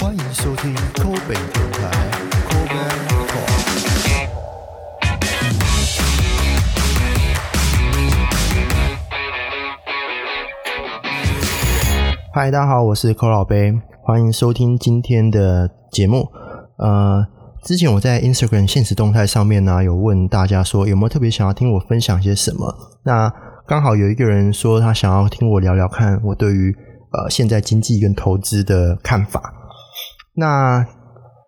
欢迎收听抠北电台 c o b a Talk。嗨，大家好，我是抠老杯，欢迎收听今天的节目。呃，之前我在 Instagram 现实动态上面呢，有问大家说有没有特别想要听我分享些什么？那刚好有一个人说他想要听我聊聊看我对于呃现在经济跟投资的看法。那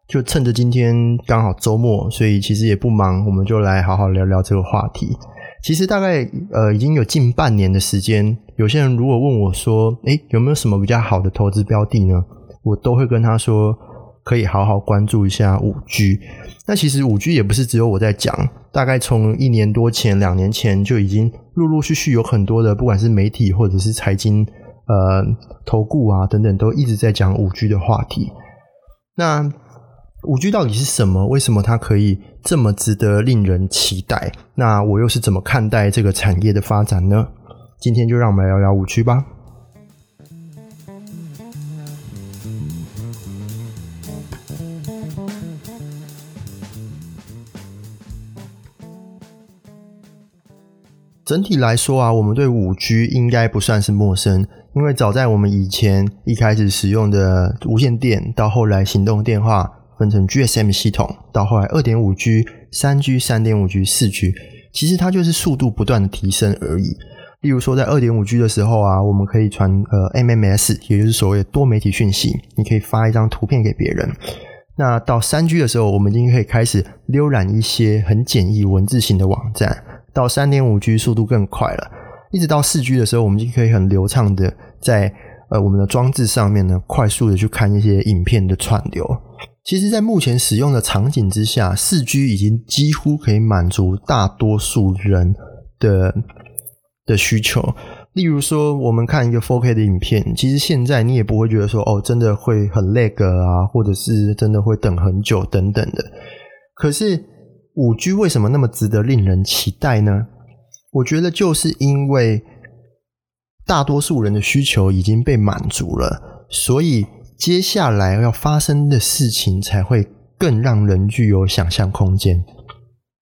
就趁着今天刚好周末，所以其实也不忙，我们就来好好聊聊这个话题。其实大概呃已经有近半年的时间，有些人如果问我说，诶有没有什么比较好的投资标的呢？我都会跟他说，可以好好关注一下五 G。那其实五 G 也不是只有我在讲，大概从一年多前、两年前就已经陆陆续续有很多的，不管是媒体或者是财经呃投顾啊等等，都一直在讲五 G 的话题。那五 G 到底是什么？为什么它可以这么值得令人期待？那我又是怎么看待这个产业的发展呢？今天就让我们来聊聊五 G 吧。整体来说啊，我们对五 G 应该不算是陌生，因为早在我们以前一开始使用的无线电，到后来行动电话分成 GSM 系统，到后来二点五 G、三 G、三点五 G、四 G，其实它就是速度不断的提升而已。例如说，在二点五 G 的时候啊，我们可以传呃 MMS，也就是所谓的多媒体讯息，你可以发一张图片给别人。那到三 G 的时候，我们已经可以开始浏览一些很简易文字型的网站。到三点五 G 速度更快了，一直到四 G 的时候，我们就可以很流畅的在呃我们的装置上面呢，快速的去看一些影片的串流。其实，在目前使用的场景之下，四 G 已经几乎可以满足大多数人的的需求。例如说，我们看一个 4K 的影片，其实现在你也不会觉得说哦，真的会很 lag 啊，或者是真的会等很久等等的。可是，五 G 为什么那么值得令人期待呢？我觉得就是因为大多数人的需求已经被满足了，所以接下来要发生的事情才会更让人具有想象空间。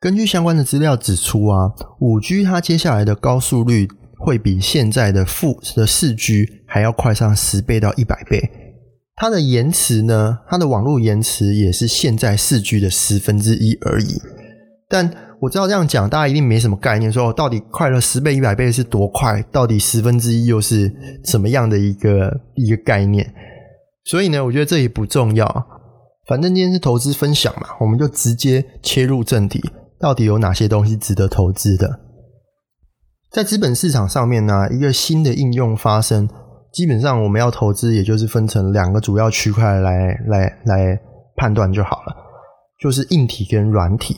根据相关的资料指出啊，五 G 它接下来的高速率会比现在的负的四 G 还要快上十倍到一百倍。它的延迟呢，它的网络延迟也是现在四 G 的十分之一而已。但我知道这样讲，大家一定没什么概念，说到底快乐十倍、一百倍是多快？到底十分之一又是什么样的一个一个概念？所以呢，我觉得这也不重要。反正今天是投资分享嘛，我们就直接切入正题。到底有哪些东西值得投资的？在资本市场上面呢，一个新的应用发生，基本上我们要投资，也就是分成两个主要区块来来来判断就好了，就是硬体跟软体。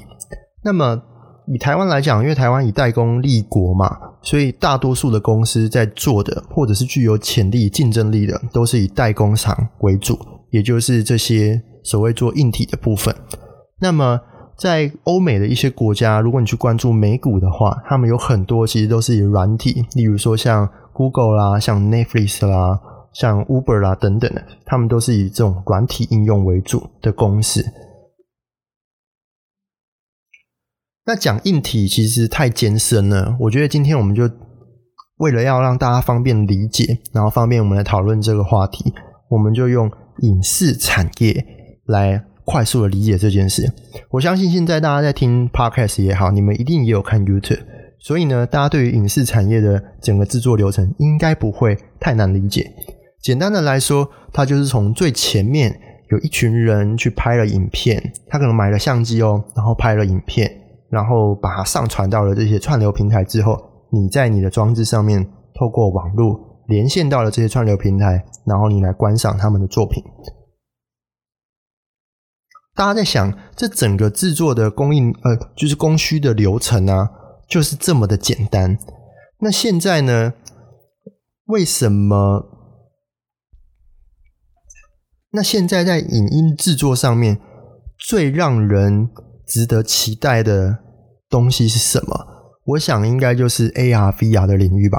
那么以台湾来讲，因为台湾以代工立国嘛，所以大多数的公司在做的，或者是具有潜力、竞争力的，都是以代工厂为主，也就是这些所谓做硬体的部分。那么在欧美的一些国家，如果你去关注美股的话，他们有很多其实都是以软体，例如说像 Google 啦、像 Netflix 啦、像 Uber 啦等等的，他们都是以这种软体应用为主的公司。那讲硬体其实太艰深了，我觉得今天我们就为了要让大家方便理解，然后方便我们来讨论这个话题，我们就用影视产业来快速的理解这件事。我相信现在大家在听 Podcast 也好，你们一定也有看 YouTube，所以呢，大家对于影视产业的整个制作流程应该不会太难理解。简单的来说，它就是从最前面有一群人去拍了影片，他可能买了相机哦，然后拍了影片。然后把它上传到了这些串流平台之后，你在你的装置上面透过网络连线到了这些串流平台，然后你来观赏他们的作品。大家在想，这整个制作的供应呃，就是供需的流程啊，就是这么的简单。那现在呢？为什么？那现在在影音制作上面最让人值得期待的东西是什么？我想应该就是 AR、VR 的领域吧。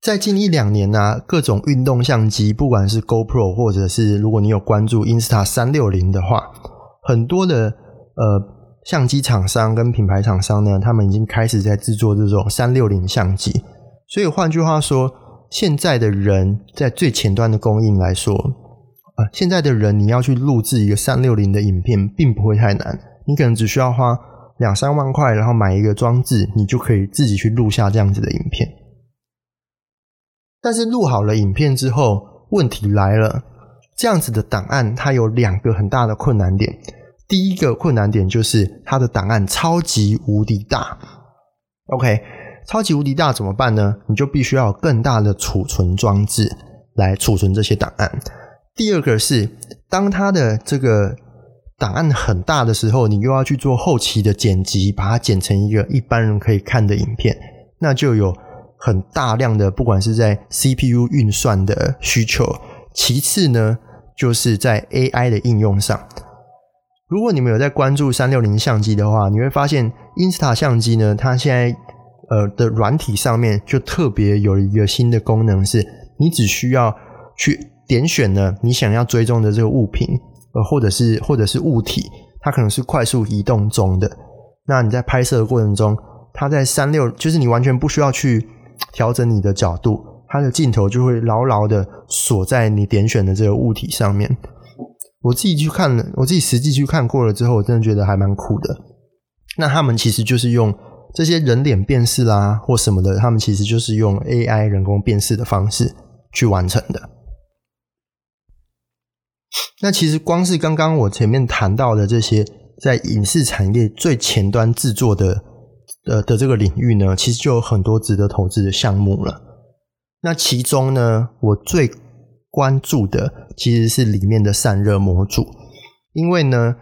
在近一两年呢，各种运动相机，不管是 GoPro 或者是如果你有关注 Insta 三六零的话，很多的呃相机厂商跟品牌厂商呢，他们已经开始在制作这种三六零相机。所以换句话说，现在的人在最前端的供应来说，呃，现在的人你要去录制一个三六零的影片，并不会太难，你可能只需要花两三万块，然后买一个装置，你就可以自己去录下这样子的影片。但是录好了影片之后，问题来了。这样子的档案，它有两个很大的困难点。第一个困难点就是它的档案超级无敌大。OK，超级无敌大怎么办呢？你就必须要有更大的储存装置来储存这些档案。第二个是，当它的这个档案很大的时候，你又要去做后期的剪辑，把它剪成一个一般人可以看的影片，那就有。很大量的，不管是在 CPU 运算的需求，其次呢，就是在 AI 的应用上。如果你们有在关注三六零相机的话，你会发现 Insta 相机呢，它现在呃的软体上面就特别有一个新的功能，是你只需要去点选呢你想要追踪的这个物品，呃或者是或者是物体，它可能是快速移动中的。那你在拍摄的过程中，它在三六就是你完全不需要去。调整你的角度，它的镜头就会牢牢的锁在你点选的这个物体上面。我自己去看了，我自己实际去看过了之后，我真的觉得还蛮酷的。那他们其实就是用这些人脸辨识啦，或什么的，他们其实就是用 AI 人工辨识的方式去完成的。那其实光是刚刚我前面谈到的这些，在影视产业最前端制作的。呃的这个领域呢，其实就有很多值得投资的项目了。那其中呢，我最关注的其实是里面的散热模组，因为呢，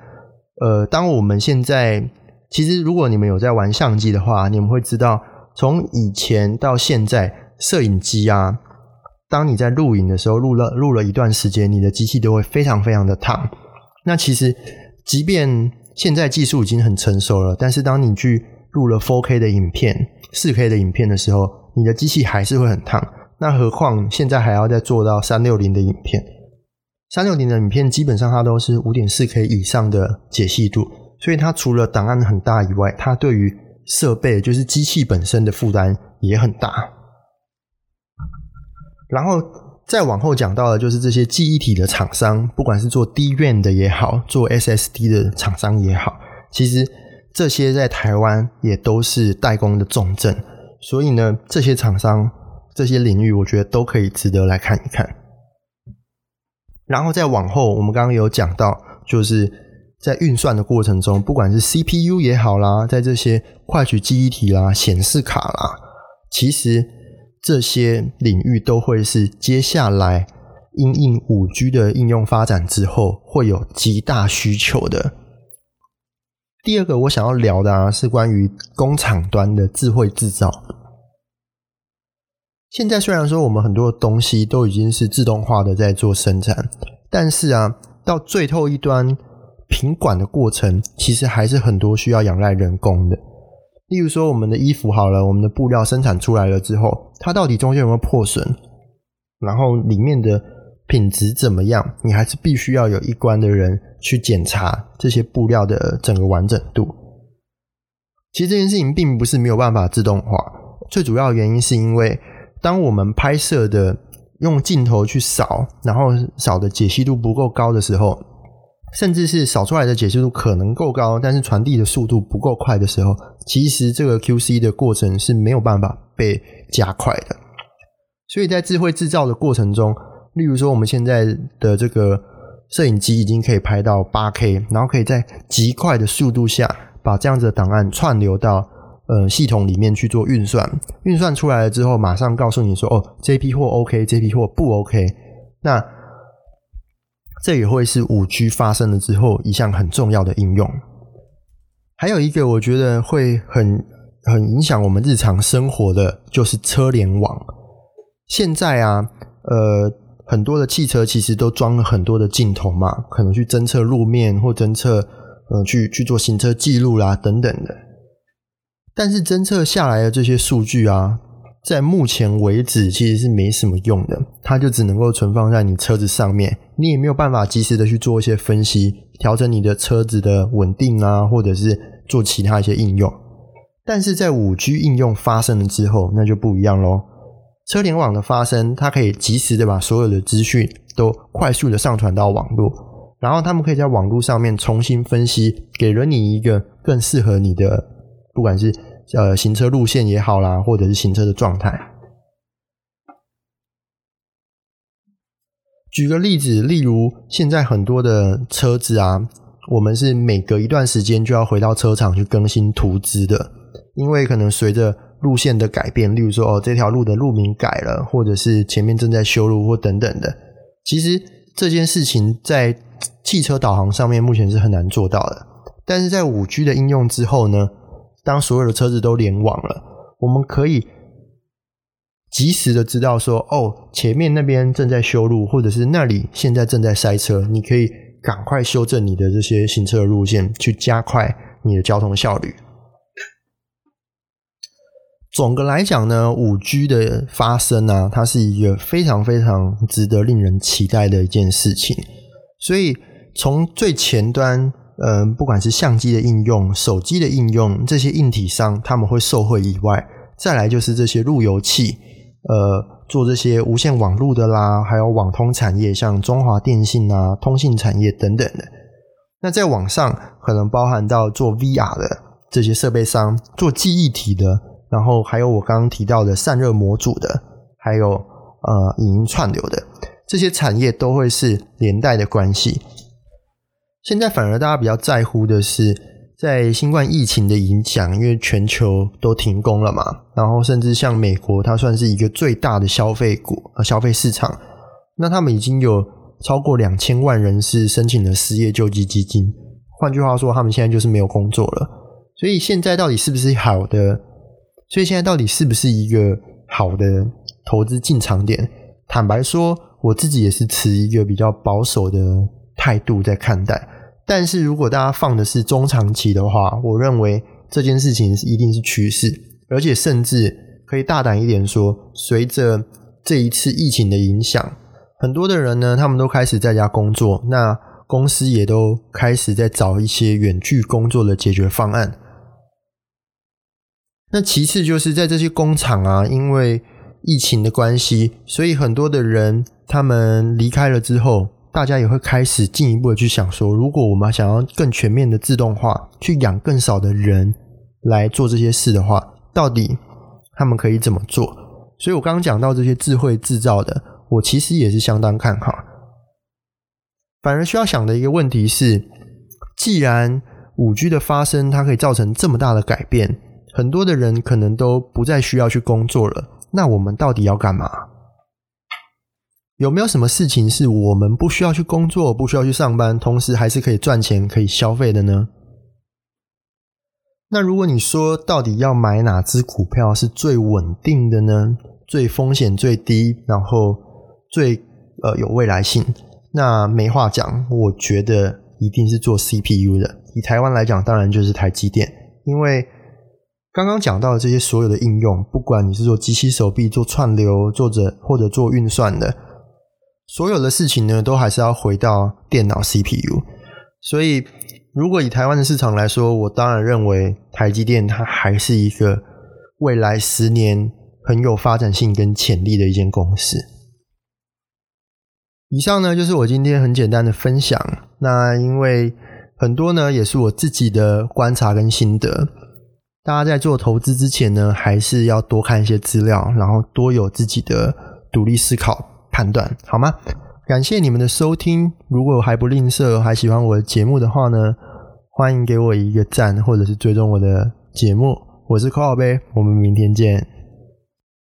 呃，当我们现在其实如果你们有在玩相机的话，你们会知道，从以前到现在，摄影机啊，当你在录影的时候，录了录了一段时间，你的机器都会非常非常的烫。那其实，即便现在技术已经很成熟了，但是当你去录了 4K 的影片、4K 的影片的时候，你的机器还是会很烫。那何况现在还要再做到360的影片，360的影片基本上它都是 5.4K 以上的解析度，所以它除了档案很大以外，它对于设备就是机器本身的负担也很大。然后再往后讲到的，就是这些记忆体的厂商，不管是做 DRAM 的也好，做 SSD 的厂商也好，其实。这些在台湾也都是代工的重镇，所以呢，这些厂商、这些领域，我觉得都可以值得来看一看。然后再往后，我们刚刚有讲到，就是在运算的过程中，不管是 CPU 也好啦，在这些快取记忆体啦、显示卡啦，其实这些领域都会是接下来因应五 G 的应用发展之后，会有极大需求的。第二个我想要聊的啊，是关于工厂端的智慧制造。现在虽然说我们很多东西都已经是自动化的在做生产，但是啊，到最后一端品管的过程，其实还是很多需要仰赖人工的。例如说，我们的衣服好了，我们的布料生产出来了之后，它到底中间有没有破损？然后里面的。品质怎么样？你还是必须要有一关的人去检查这些布料的整个完整度。其实这件事情并不是没有办法自动化，最主要原因是因为当我们拍摄的用镜头去扫，然后扫的解析度不够高的时候，甚至是扫出来的解析度可能够高，但是传递的速度不够快的时候，其实这个 QC 的过程是没有办法被加快的。所以在智慧制造的过程中。例如说，我们现在的这个摄影机已经可以拍到八 K，然后可以在极快的速度下把这样子的档案串流到呃系统里面去做运算。运算出来了之后，马上告诉你说：“哦，这批货 OK，这批货不 OK。”那这也会是五 G 发生了之后一项很重要的应用。还有一个，我觉得会很很影响我们日常生活的就是车联网。现在啊，呃。很多的汽车其实都装了很多的镜头嘛，可能去侦测路面或侦测，呃，去去做行车记录啦等等的。但是侦测下来的这些数据啊，在目前为止其实是没什么用的，它就只能够存放在你车子上面，你也没有办法及时的去做一些分析，调整你的车子的稳定啊，或者是做其他一些应用。但是在五 G 应用发生了之后，那就不一样喽。车联网的发生，它可以及时的把所有的资讯都快速的上传到网络，然后他们可以在网络上面重新分析，给了你一个更适合你的，不管是。呃，行车路线也好啦，或者是行车的状态。举个例子，例如现在很多的车子啊，我们是每隔一段时间就要回到车厂去更新图资的，因为可能随着路线的改变，例如说哦这条路的路名改了，或者是前面正在修路或等等的。其实这件事情在汽车导航上面目前是很难做到的，但是在五 G 的应用之后呢？当所有的车子都联网了，我们可以及时的知道说，哦，前面那边正在修路，或者是那里现在正在塞车，你可以赶快修正你的这些行车路线，去加快你的交通效率。总的来讲呢，五 G 的发生呢，它是一个非常非常值得令人期待的一件事情。所以从最前端。嗯，不管是相机的应用、手机的应用，这些硬体商他们会受惠以外，再来就是这些路由器，呃，做这些无线网络的啦，还有网通产业，像中华电信啊、通信产业等等的。那在网上可能包含到做 VR 的这些设备商，做记忆体的，然后还有我刚刚提到的散热模组的，还有呃影音串流的这些产业，都会是连带的关系。现在反而大家比较在乎的是，在新冠疫情的影响，因为全球都停工了嘛，然后甚至像美国，它算是一个最大的消费股呃消费市场，那他们已经有超过两千万人是申请了失业救济基金，换句话说，他们现在就是没有工作了。所以现在到底是不是好的？所以现在到底是不是一个好的投资进场点？坦白说，我自己也是持一个比较保守的态度在看待。但是如果大家放的是中长期的话，我认为这件事情是一定是趋势，而且甚至可以大胆一点说，随着这一次疫情的影响，很多的人呢，他们都开始在家工作，那公司也都开始在找一些远距工作的解决方案。那其次就是在这些工厂啊，因为疫情的关系，所以很多的人他们离开了之后。大家也会开始进一步的去想说，如果我们想要更全面的自动化，去养更少的人来做这些事的话，到底他们可以怎么做？所以我刚刚讲到这些智慧制造的，我其实也是相当看好。反而需要想的一个问题是，既然五 G 的发生，它可以造成这么大的改变，很多的人可能都不再需要去工作了，那我们到底要干嘛？有没有什么事情是我们不需要去工作、不需要去上班，同时还是可以赚钱、可以消费的呢？那如果你说到底要买哪只股票是最稳定的呢？最风险最低，然后最呃有未来性，那没话讲，我觉得一定是做 CPU 的。以台湾来讲，当然就是台积电，因为刚刚讲到的这些所有的应用，不管你是做机器手臂、做串流、做着或者做运算的。所有的事情呢，都还是要回到电脑 CPU。所以，如果以台湾的市场来说，我当然认为台积电它还是一个未来十年很有发展性跟潜力的一间公司。以上呢，就是我今天很简单的分享。那因为很多呢，也是我自己的观察跟心得。大家在做投资之前呢，还是要多看一些资料，然后多有自己的独立思考。判断好吗？感谢你们的收听。如果还不吝啬，还喜欢我的节目的话呢，欢迎给我一个赞，或者是追踪我的节目。我是 Call 呗，我们明天见。